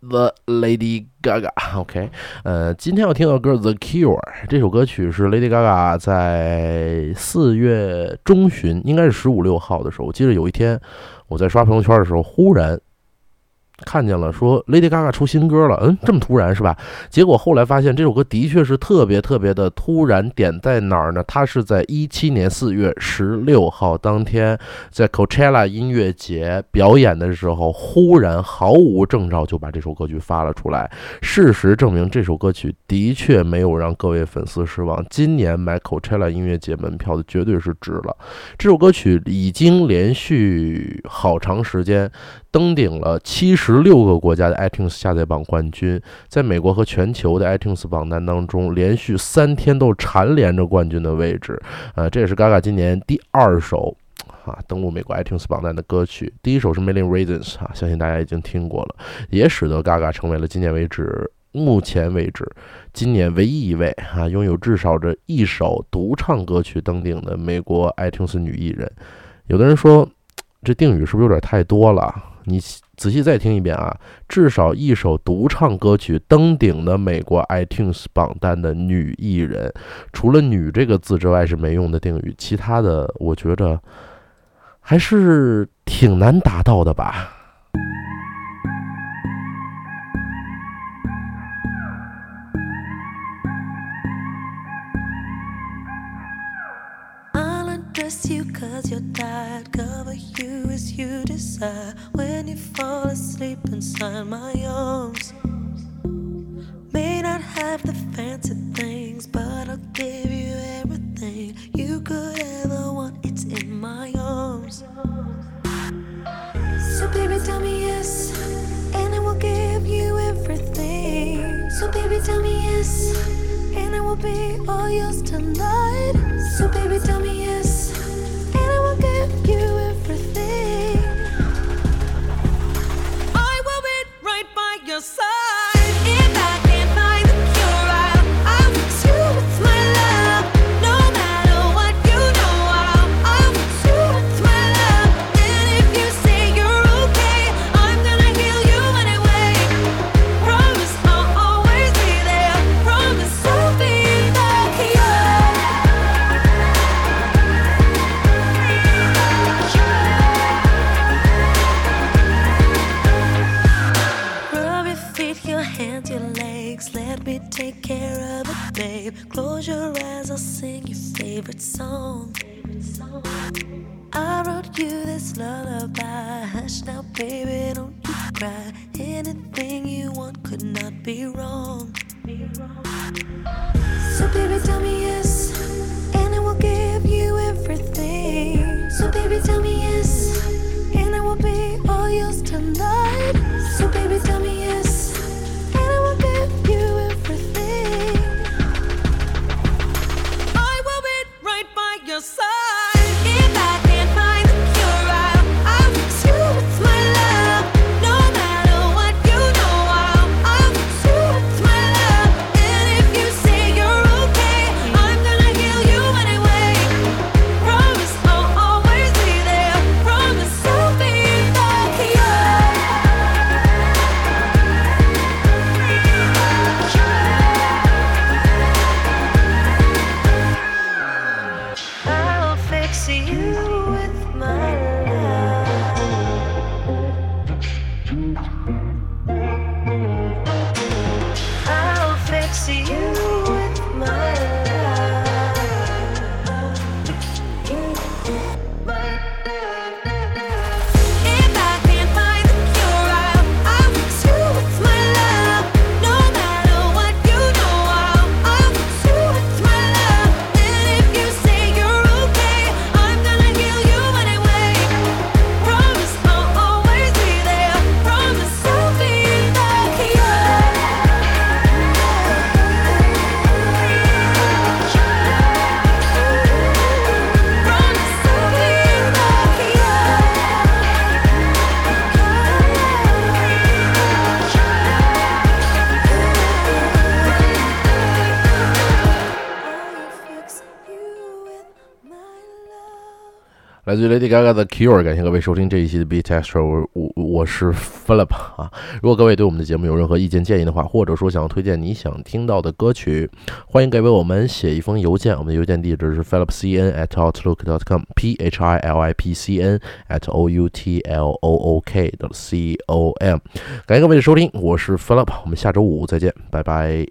the Lady Gaga，OK？、呃，今天要听到的歌 The Cure，这首歌曲是 Lady Gaga 在四月中旬，应该是十五六号的时候，我记得有一天我在刷朋友圈的时候，忽然。看见了，说 Lady Gaga 出新歌了，嗯，这么突然是吧？结果后来发现这首歌的确是特别特别的突然，点在哪儿呢？它是在一七年四月十六号当天，在 Coachella 音乐节表演的时候，忽然毫无征兆就把这首歌曲发了出来。事实证明，这首歌曲的确没有让各位粉丝失望。今年买 Coachella 音乐节门票的绝对是值了。这首歌曲已经连续好长时间登顶了七十十六个国家的 iTunes 下载榜冠军，在美国和全球的 iTunes 榜单当中，连续三天都蝉联着冠军的位置。呃，这也是 Gaga 今年第二首啊登陆美国 iTunes 榜单的歌曲。第一首是《Million Reasons》啊，相信大家已经听过了，也使得 Gaga 成为了今年为止。目前为止，今年唯一一位啊拥有至少这一首独唱歌曲登顶的美国 iTunes 女艺人。有的人说，这定语是不是有点太多了？你仔细再听一遍啊，至少一首独唱歌曲登顶的美国 iTunes 榜单的女艺人，除了“女”这个字之外是没用的定语，其他的我觉着还是挺难达到的吧。I'll you cause you're tired. Cover you as you desire. When you fall asleep inside my arms. May not have the fancy things, but I'll give you everything you could ever want. It's in my arms. So, baby, tell me yes, and I will give you everything. So, baby, tell me yes, and I will be all yours tonight. So, baby, tell me yes, care of it, babe. Close your eyes, I'll sing your favorite song. I wrote you this lullaby. Hush now, baby, don't you cry. Anything you want could not be wrong. So, baby, tell me yes, and I will give you everything. So, baby, tell you with my 来自 Lady Gaga 的 Cure，感谢各位收听这一期的 Beat Extra，我我我是 Philip 啊。如果各位对我们的节目有任何意见建议的话，或者说想要推荐你想听到的歌曲，欢迎给我们写一封邮件，我们的邮件地址是 philipcn at outlook dot com，p h i l i p c n at o u t l o o k 的 c o m。感谢各位的收听，我是 Philip，我们下周五再见，拜拜。